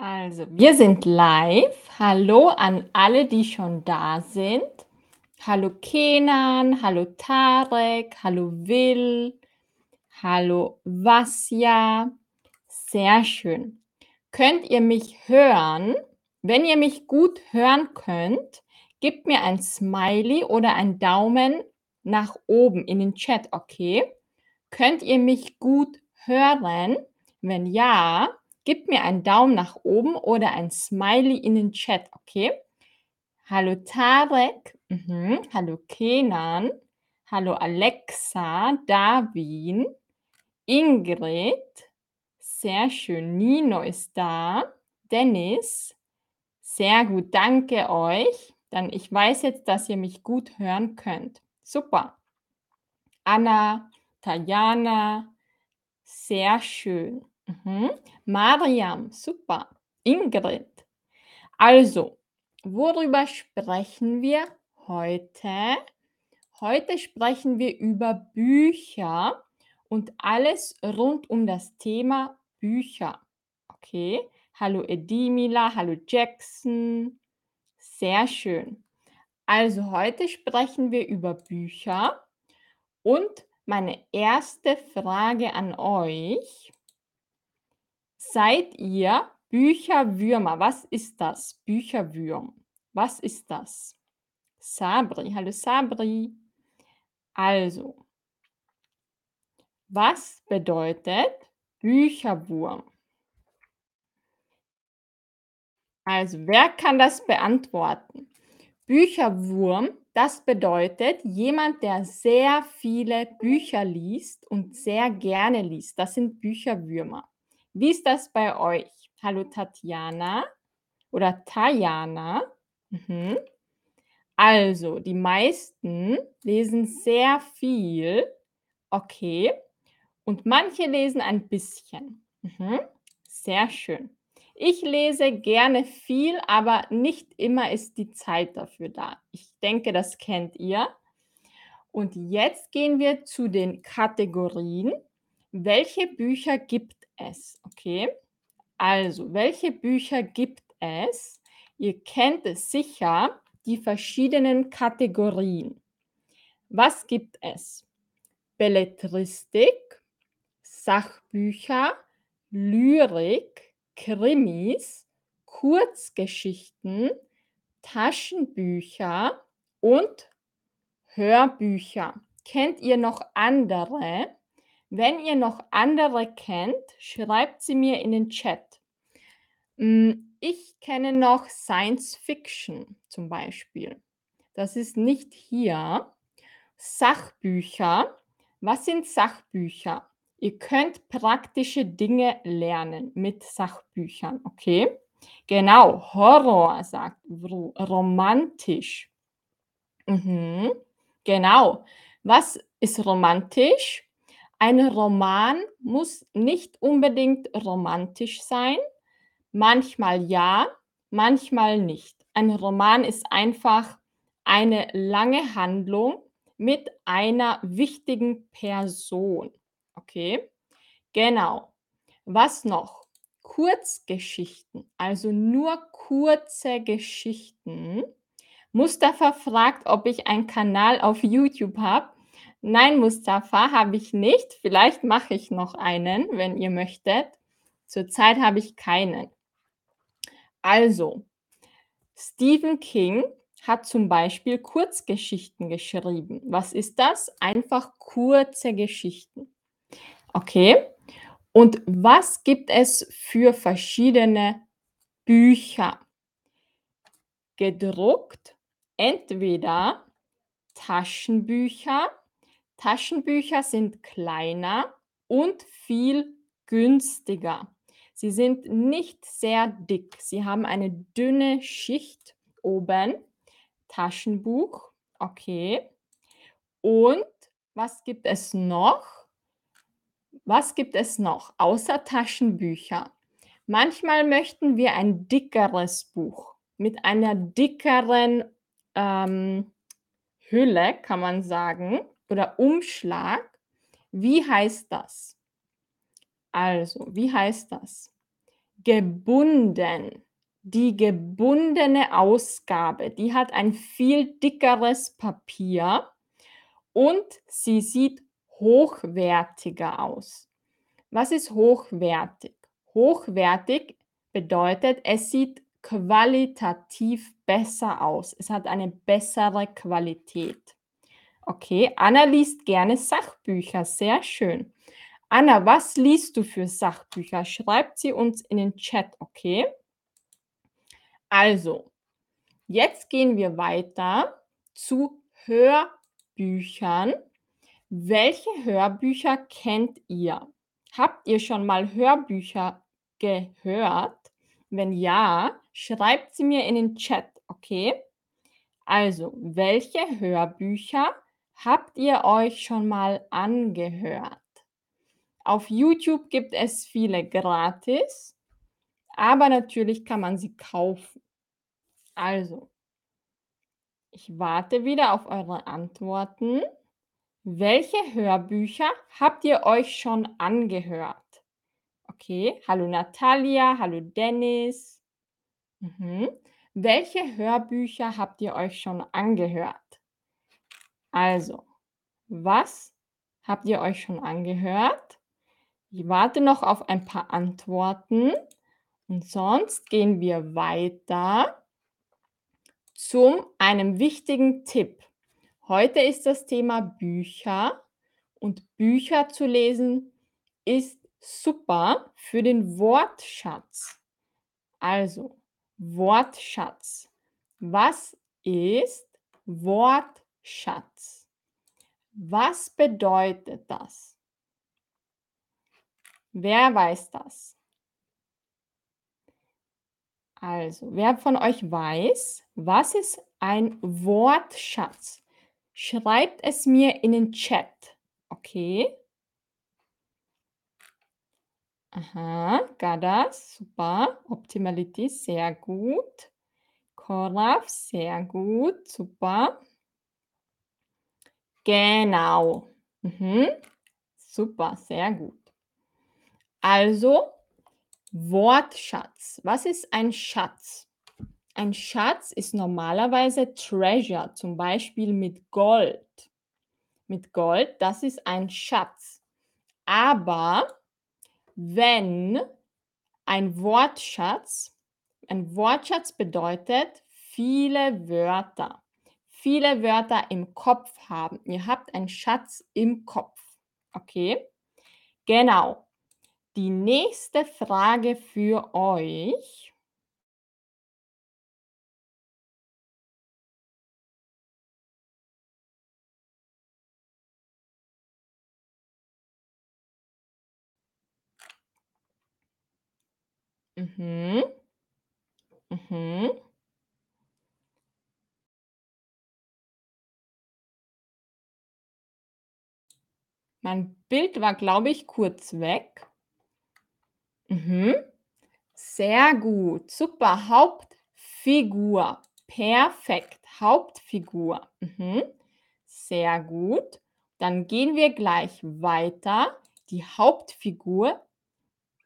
Also, wir sind live. Hallo an alle, die schon da sind. Hallo Kenan, hallo Tarek, hallo Will, hallo Vasja. Sehr schön. Könnt ihr mich hören? Wenn ihr mich gut hören könnt, gebt mir ein Smiley oder ein Daumen nach oben in den Chat, okay? Könnt ihr mich gut hören? Wenn ja, gebt mir einen Daumen nach oben oder ein Smiley in den Chat, okay? Hallo Tarek, mhm. hallo Kenan, hallo Alexa, Darwin, Ingrid, sehr schön, Nino ist da, Dennis, sehr gut, danke euch. Dann ich weiß jetzt, dass ihr mich gut hören könnt. Super. Anna, Tajana, sehr schön. Mhm. Mariam, super. Ingrid. Also, worüber sprechen wir heute? Heute sprechen wir über Bücher und alles rund um das Thema Bücher. Okay. Hallo Edimila, hallo Jackson. Sehr schön. Also heute sprechen wir über Bücher und meine erste Frage an euch. Seid ihr Bücherwürmer? Was ist das? Bücherwürm. Was ist das? Sabri, hallo Sabri. Also, was bedeutet Bücherwurm? Also, wer kann das beantworten? Bücherwurm, das bedeutet jemand, der sehr viele Bücher liest und sehr gerne liest. Das sind Bücherwürmer. Wie ist das bei euch? Hallo Tatjana oder Tajana. Mhm. Also, die meisten lesen sehr viel. Okay. Und manche lesen ein bisschen. Mhm. Sehr schön. Ich lese gerne viel, aber nicht immer ist die Zeit dafür da. Ich denke, das kennt ihr. Und jetzt gehen wir zu den Kategorien. Welche Bücher gibt es? Okay. Also, welche Bücher gibt es? Ihr kennt es sicher, die verschiedenen Kategorien. Was gibt es? Belletristik, Sachbücher, Lyrik, Krimis, Kurzgeschichten, Taschenbücher und Hörbücher. Kennt ihr noch andere? Wenn ihr noch andere kennt, schreibt sie mir in den Chat. Hm, ich kenne noch Science Fiction zum Beispiel. Das ist nicht hier. Sachbücher. Was sind Sachbücher? Ihr könnt praktische Dinge lernen mit Sachbüchern, okay? Genau, Horror sagt romantisch. Mhm, genau. Was ist romantisch? Ein Roman muss nicht unbedingt romantisch sein. Manchmal ja, manchmal nicht. Ein Roman ist einfach eine lange Handlung mit einer wichtigen Person. Okay, genau. Was noch? Kurzgeschichten, also nur kurze Geschichten. Mustafa fragt, ob ich einen Kanal auf YouTube habe. Nein, Mustafa, habe ich nicht. Vielleicht mache ich noch einen, wenn ihr möchtet. Zurzeit habe ich keinen. Also, Stephen King hat zum Beispiel Kurzgeschichten geschrieben. Was ist das? Einfach kurze Geschichten. Okay. Und was gibt es für verschiedene Bücher? Gedruckt, entweder Taschenbücher. Taschenbücher sind kleiner und viel günstiger. Sie sind nicht sehr dick. Sie haben eine dünne Schicht oben. Taschenbuch, okay. Und was gibt es noch? Was gibt es noch außer Taschenbücher? Manchmal möchten wir ein dickeres Buch mit einer dickeren ähm, Hülle, kann man sagen, oder Umschlag. Wie heißt das? Also, wie heißt das? gebunden. Die gebundene Ausgabe, die hat ein viel dickeres Papier und sie sieht hochwertiger aus. Was ist hochwertig? Hochwertig bedeutet, es sieht qualitativ besser aus. Es hat eine bessere Qualität. Okay, Anna liest gerne Sachbücher. Sehr schön. Anna, was liest du für Sachbücher? Schreibt sie uns in den Chat, okay? Also, jetzt gehen wir weiter zu Hörbüchern. Welche Hörbücher kennt ihr? Habt ihr schon mal Hörbücher gehört? Wenn ja, schreibt sie mir in den Chat, okay? Also, welche Hörbücher habt ihr euch schon mal angehört? Auf YouTube gibt es viele gratis, aber natürlich kann man sie kaufen. Also, ich warte wieder auf eure Antworten. Welche Hörbücher habt ihr euch schon angehört? Okay, hallo Natalia, hallo Dennis. Mhm. Welche Hörbücher habt ihr euch schon angehört? Also, was habt ihr euch schon angehört? Ich warte noch auf ein paar Antworten und sonst gehen wir weiter zu einem wichtigen Tipp. Heute ist das Thema Bücher und Bücher zu lesen ist super für den Wortschatz. Also, Wortschatz. Was ist Wortschatz? Was bedeutet das? Wer weiß das? Also, wer von euch weiß, was ist ein Wortschatz? Schreibt es mir in den Chat, okay? Aha, Gadas, super. Optimality, sehr gut. Koraf, sehr gut, super. Genau. Mhm. Super, sehr gut. Also, Wortschatz. Was ist ein Schatz? Ein Schatz ist normalerweise Treasure, zum Beispiel mit Gold. Mit Gold, das ist ein Schatz. Aber wenn ein Wortschatz, ein Wortschatz bedeutet viele Wörter, viele Wörter im Kopf haben. Ihr habt einen Schatz im Kopf. Okay? Genau. Die nächste Frage für euch. Mhm. Mhm. Mein Bild war, glaube ich, kurz weg. Mhm. Sehr gut. Super. Hauptfigur. Perfekt. Hauptfigur. Mhm. Sehr gut. Dann gehen wir gleich weiter. Die Hauptfigur,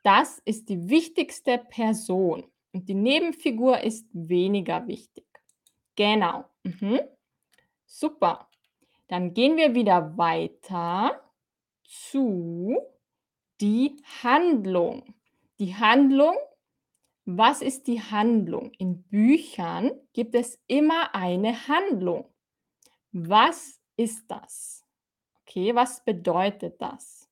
das ist die wichtigste Person. Und die Nebenfigur ist weniger wichtig. Genau. Mhm. Super. Dann gehen wir wieder weiter zu die Handlung. Die Handlung, was ist die Handlung? In Büchern gibt es immer eine Handlung. Was ist das? Okay, was bedeutet das?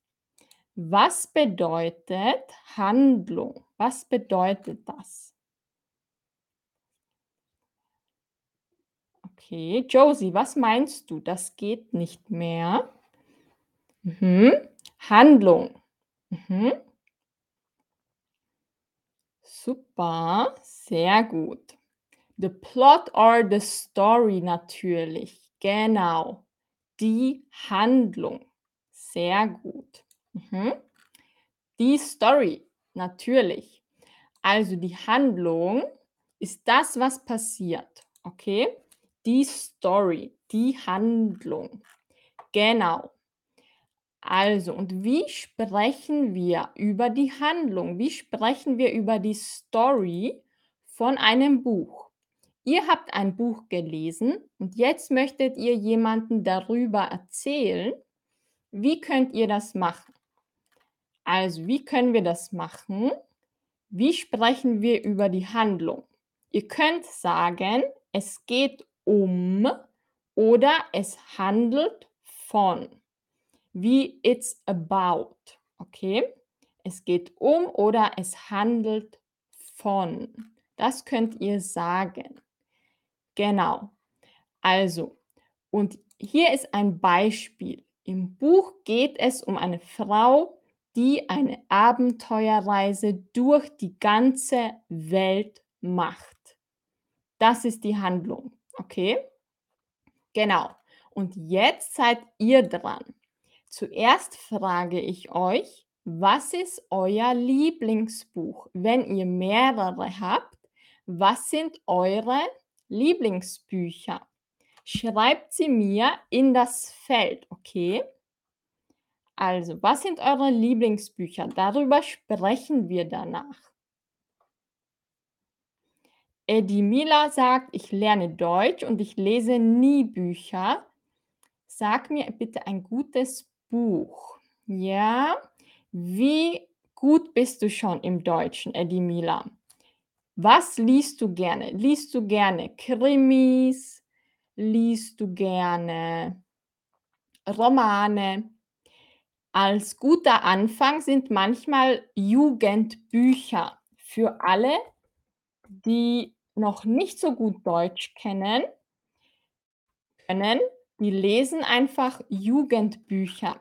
Was bedeutet Handlung? Was bedeutet das? Okay, Josie, was meinst du? Das geht nicht mehr. Mhm. Handlung. Mhm. Super, sehr gut. The plot or the story natürlich. Genau. Die Handlung. Sehr gut. Mhm. Die Story, natürlich. Also die Handlung ist das, was passiert. Okay? Die Story, die Handlung. Genau. Also, und wie sprechen wir über die Handlung? Wie sprechen wir über die Story von einem Buch? Ihr habt ein Buch gelesen und jetzt möchtet ihr jemanden darüber erzählen. Wie könnt ihr das machen? Also, wie können wir das machen? Wie sprechen wir über die Handlung? Ihr könnt sagen, es geht um oder es handelt von. Wie it's about, okay? Es geht um oder es handelt von. Das könnt ihr sagen. Genau. Also, und hier ist ein Beispiel. Im Buch geht es um eine Frau, die eine Abenteuerreise durch die ganze Welt macht. Das ist die Handlung, okay? Genau. Und jetzt seid ihr dran. Zuerst frage ich euch, was ist euer Lieblingsbuch? Wenn ihr mehrere habt, was sind eure Lieblingsbücher? Schreibt sie mir in das Feld, okay? Also, was sind eure Lieblingsbücher? Darüber sprechen wir danach. Eddie Mila sagt, ich lerne Deutsch und ich lese nie Bücher. Sag mir bitte ein gutes Buch. Ja, wie gut bist du schon im Deutschen, Eddie Mila? Was liest du gerne? Liest du gerne Krimis? Liest du gerne Romane? Als guter Anfang sind manchmal Jugendbücher für alle, die noch nicht so gut Deutsch kennen können. Die lesen einfach Jugendbücher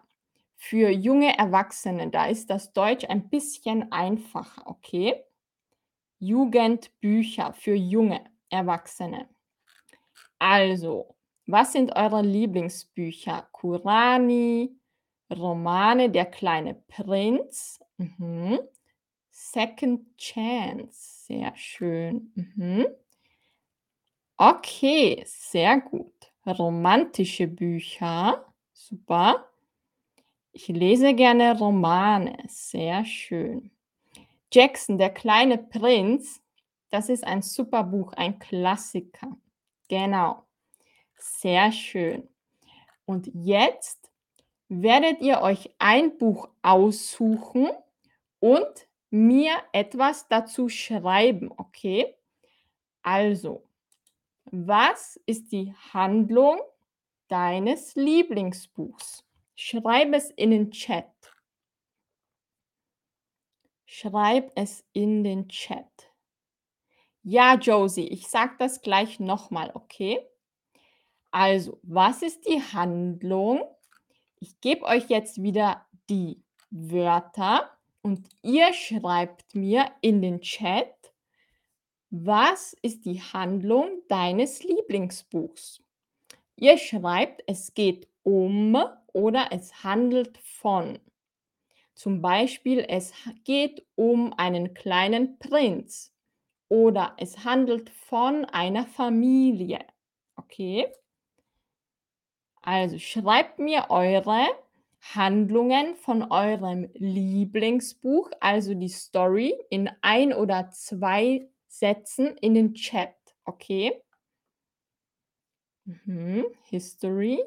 für junge Erwachsene. Da ist das Deutsch ein bisschen einfacher, okay? Jugendbücher für junge Erwachsene. Also, was sind eure Lieblingsbücher? Kurani, Romane Der kleine Prinz, mhm. Second Chance, sehr schön. Mhm. Okay, sehr gut. Romantische Bücher, super. Ich lese gerne Romane, sehr schön. Jackson, der kleine Prinz, das ist ein super Buch, ein Klassiker. Genau, sehr schön. Und jetzt werdet ihr euch ein Buch aussuchen und mir etwas dazu schreiben, okay? Also, was ist die Handlung deines Lieblingsbuchs? Schreib es in den Chat. Schreib es in den Chat. Ja, Josie, ich sage das gleich nochmal, okay? Also, was ist die Handlung? Ich gebe euch jetzt wieder die Wörter und ihr schreibt mir in den Chat, was ist die Handlung deines Lieblingsbuchs? Ihr schreibt, es geht um oder es handelt von. Zum Beispiel, es geht um einen kleinen Prinz oder es handelt von einer Familie. Okay? Also schreibt mir eure Handlungen von eurem Lieblingsbuch, also die Story, in ein oder zwei Sätzen in den Chat. Okay? Mhm. History.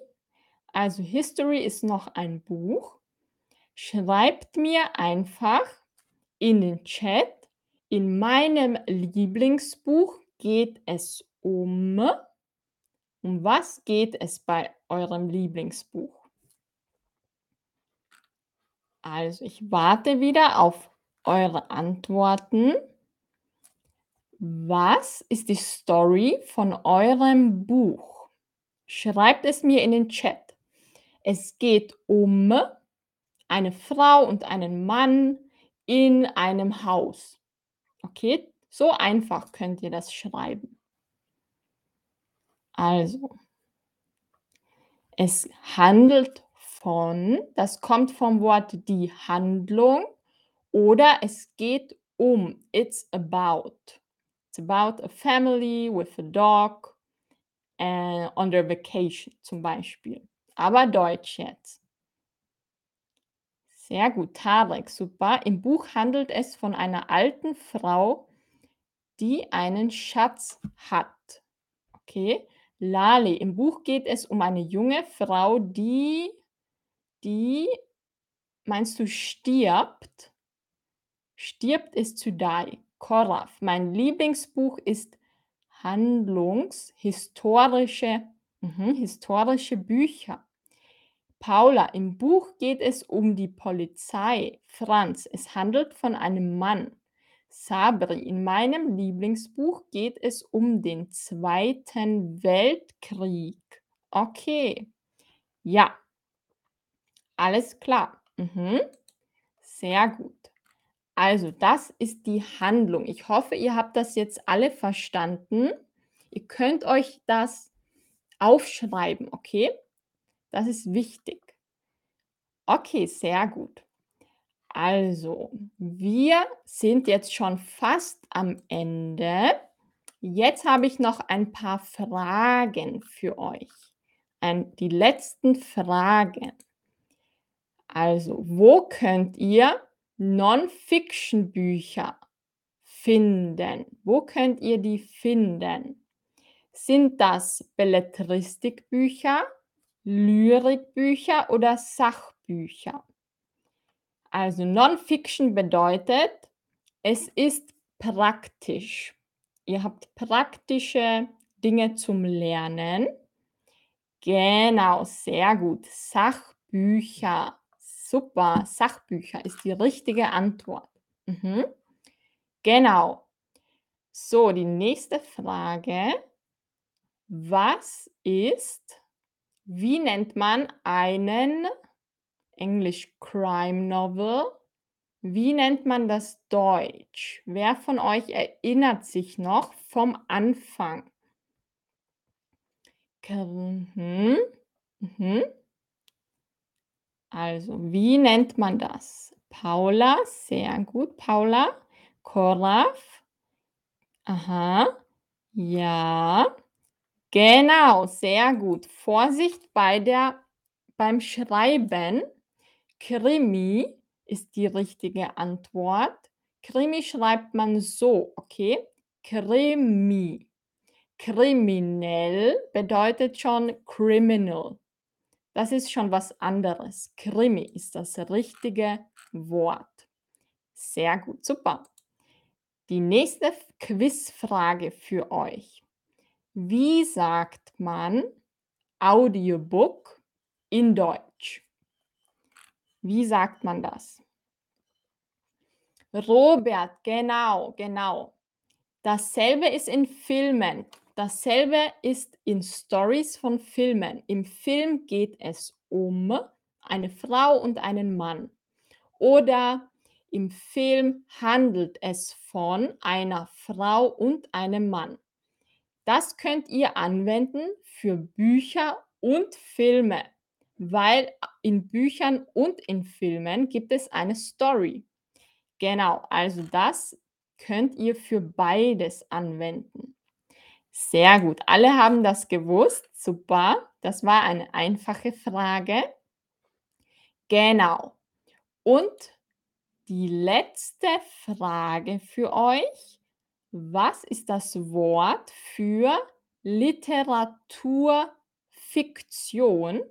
Also History ist noch ein Buch. Schreibt mir einfach in den Chat, in meinem Lieblingsbuch geht es um. Um was geht es bei eurem Lieblingsbuch? Also ich warte wieder auf eure Antworten. Was ist die Story von eurem Buch? Schreibt es mir in den Chat. Es geht um eine Frau und einen Mann in einem Haus. Okay, so einfach könnt ihr das schreiben. Also, es handelt von, das kommt vom Wort die Handlung oder es geht um, it's about. It's about a family with a dog uh, on their vacation zum Beispiel. Aber Deutsch jetzt. Sehr gut, Tarek, super. Im Buch handelt es von einer alten Frau, die einen Schatz hat. Okay. Lali, im Buch geht es um eine junge Frau, die die meinst du stirbt? Stirbt ist to die. Koraf, mein Lieblingsbuch ist handlungshistorische mhm, historische Bücher. Paula, im Buch geht es um die Polizei. Franz, es handelt von einem Mann. Sabri, in meinem Lieblingsbuch geht es um den Zweiten Weltkrieg. Okay. Ja. Alles klar. Mhm. Sehr gut. Also, das ist die Handlung. Ich hoffe, ihr habt das jetzt alle verstanden. Ihr könnt euch das aufschreiben, okay? Das ist wichtig. Okay, sehr gut. Also, wir sind jetzt schon fast am Ende. Jetzt habe ich noch ein paar Fragen für euch. Ein, die letzten Fragen. Also, wo könnt ihr Non-Fiction-Bücher finden? Wo könnt ihr die finden? Sind das Belletristikbücher, Lyrikbücher oder Sachbücher? Also Non-Fiction bedeutet, es ist praktisch. Ihr habt praktische Dinge zum Lernen. Genau, sehr gut. Sachbücher. Super, Sachbücher ist die richtige Antwort. Mhm. Genau. So, die nächste Frage. Was ist, wie nennt man einen Englisch Crime Novel? Wie nennt man das Deutsch? Wer von euch erinnert sich noch vom Anfang? Mhm. Mhm. Also, wie nennt man das? Paula, sehr gut, Paula. Koraf. Aha. Ja. Genau, sehr gut. Vorsicht bei der beim Schreiben. Krimi ist die richtige Antwort. Krimi schreibt man so, okay? Krimi. Kriminell bedeutet schon criminal. Das ist schon was anderes. Krimi ist das richtige Wort. Sehr gut, super. Die nächste Quizfrage für euch. Wie sagt man Audiobook in Deutsch? Wie sagt man das? Robert, genau, genau. Dasselbe ist in Filmen. Dasselbe ist in Stories von Filmen. Im Film geht es um eine Frau und einen Mann. Oder im Film handelt es von einer Frau und einem Mann. Das könnt ihr anwenden für Bücher und Filme, weil in Büchern und in Filmen gibt es eine Story. Genau, also das könnt ihr für beides anwenden. Sehr gut. Alle haben das gewusst. Super. Das war eine einfache Frage. Genau. Und die letzte Frage für euch. Was ist das Wort für Literaturfiktion?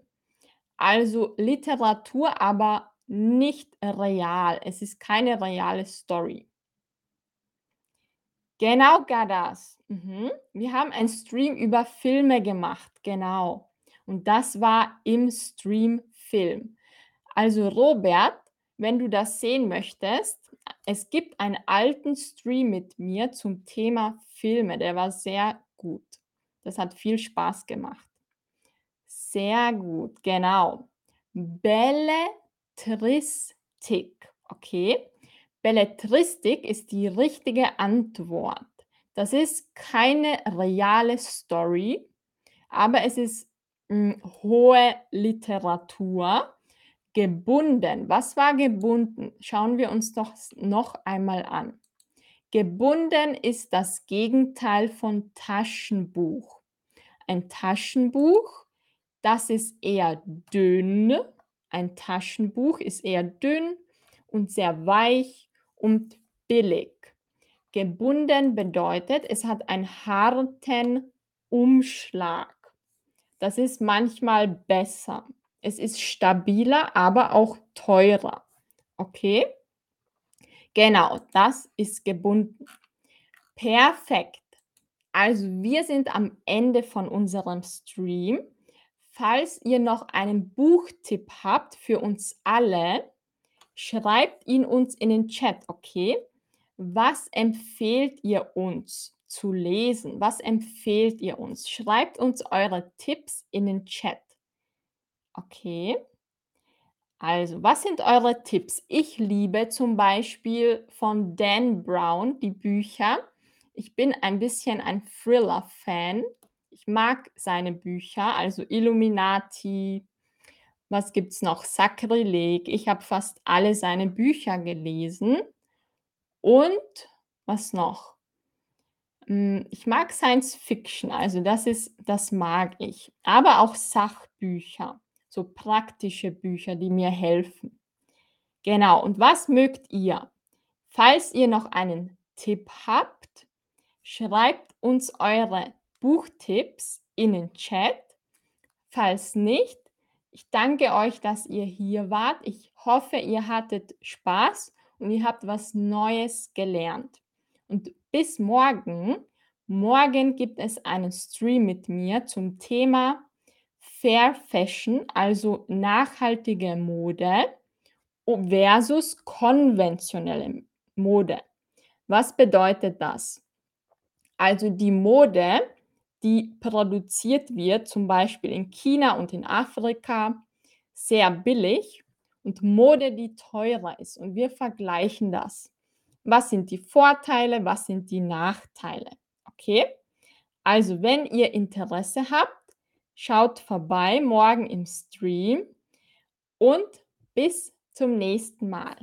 Also Literatur, aber nicht real. Es ist keine reale Story. Genau, Gadas. Mhm. Wir haben einen Stream über Filme gemacht, genau. Und das war im Stream Film. Also Robert, wenn du das sehen möchtest, es gibt einen alten Stream mit mir zum Thema Filme, der war sehr gut. Das hat viel Spaß gemacht. Sehr gut, genau. Belletristik, okay? Belletristik ist die richtige Antwort. Das ist keine reale Story, aber es ist mh, hm, hohe Literatur. Gebunden. Was war gebunden? Schauen wir uns doch noch einmal an. Gebunden ist das Gegenteil von Taschenbuch. Ein Taschenbuch, das ist eher dünn, Ein Taschenbuch ist eher dünn und sehr weich und billig. Gebunden bedeutet, es hat einen harten Umschlag. Das ist manchmal besser. Es ist stabiler, aber auch teurer. Okay? Genau, das ist gebunden. Perfekt. Also wir sind am Ende von unserem Stream. Falls ihr noch einen Buchtipp habt für uns alle, schreibt ihn uns in den Chat, okay? Was empfehlt ihr uns zu lesen? Was empfehlt ihr uns? Schreibt uns eure Tipps in den Chat. Okay. Also, was sind eure Tipps? Ich liebe zum Beispiel von Dan Brown die Bücher. Ich bin ein bisschen ein Thriller-Fan. Ich mag seine Bücher, also Illuminati. Was gibt's noch? Sakrileg. Ich habe fast alle seine Bücher gelesen. Und was noch? Hm, ich mag Science Fiction, also das ist das mag ich, aber auch Sachbücher, so praktische Bücher, die mir helfen. Genau, und was mögt ihr? Falls ihr noch einen Tipp habt, schreibt uns eure Buchtipps in den Chat. Falls nicht, ich danke euch, dass ihr hier wart. Ich hoffe, ihr hattet Spaß und ihr habt was Neues gelernt. Und bis morgen. Morgen gibt es einen Stream mit mir zum Thema Fair Fashion, also nachhaltige Mode versus konventionelle Mode. Was bedeutet das? Also die Mode, die produziert wird, zum Beispiel in China und in Afrika, sehr billig und Mode, die teurer ist. Und wir vergleichen das. Was sind die Vorteile, was sind die Nachteile? Okay? Also, wenn ihr Interesse habt, schaut vorbei morgen im Stream und bis zum nächsten Mal.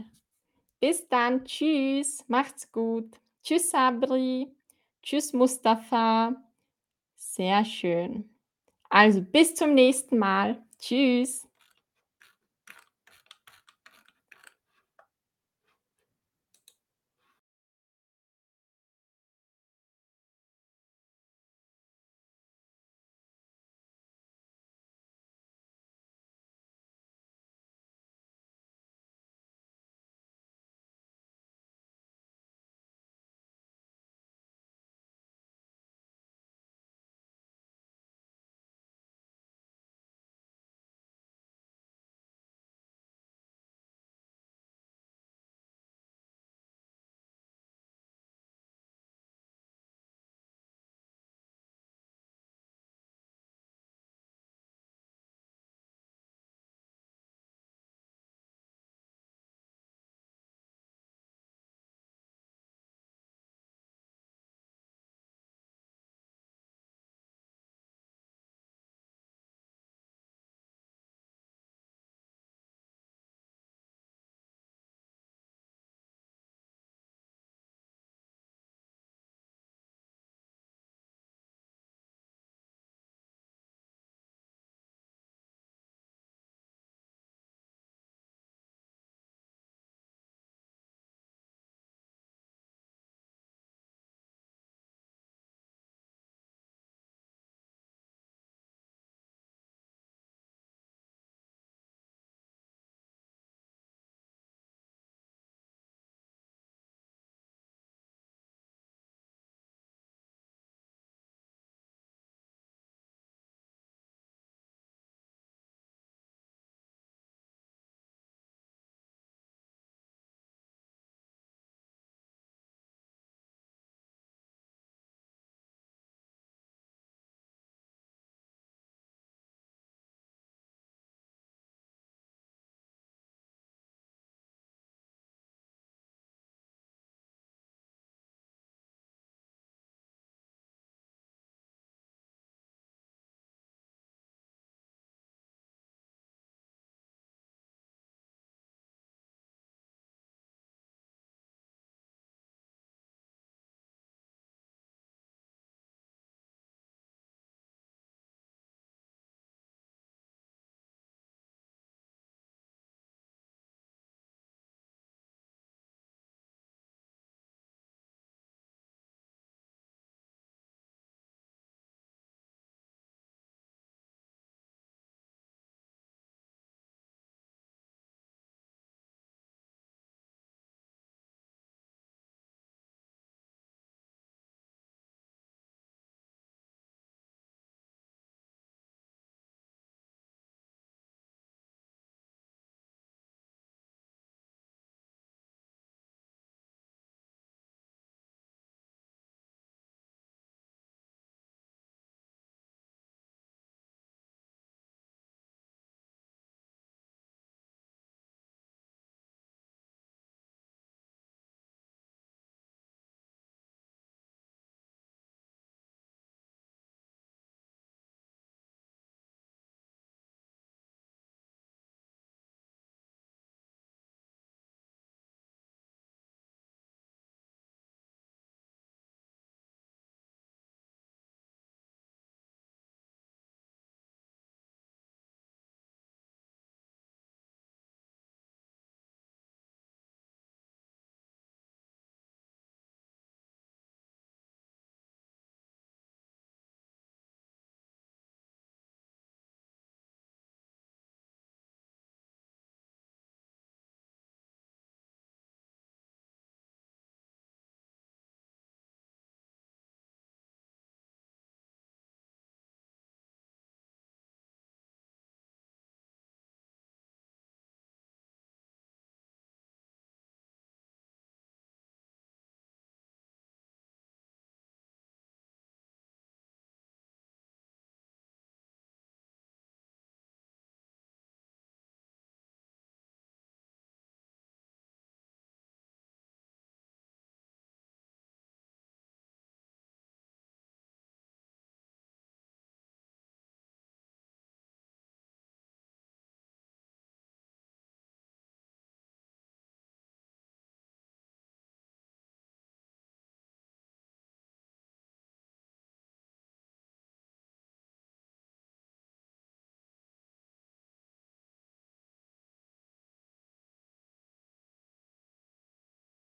Bis dann, tschüss, macht's gut. Tschüss, Sabri. Tschüss, Mustafa. Sehr schön. Also, bis zum nächsten Mal. Tschüss.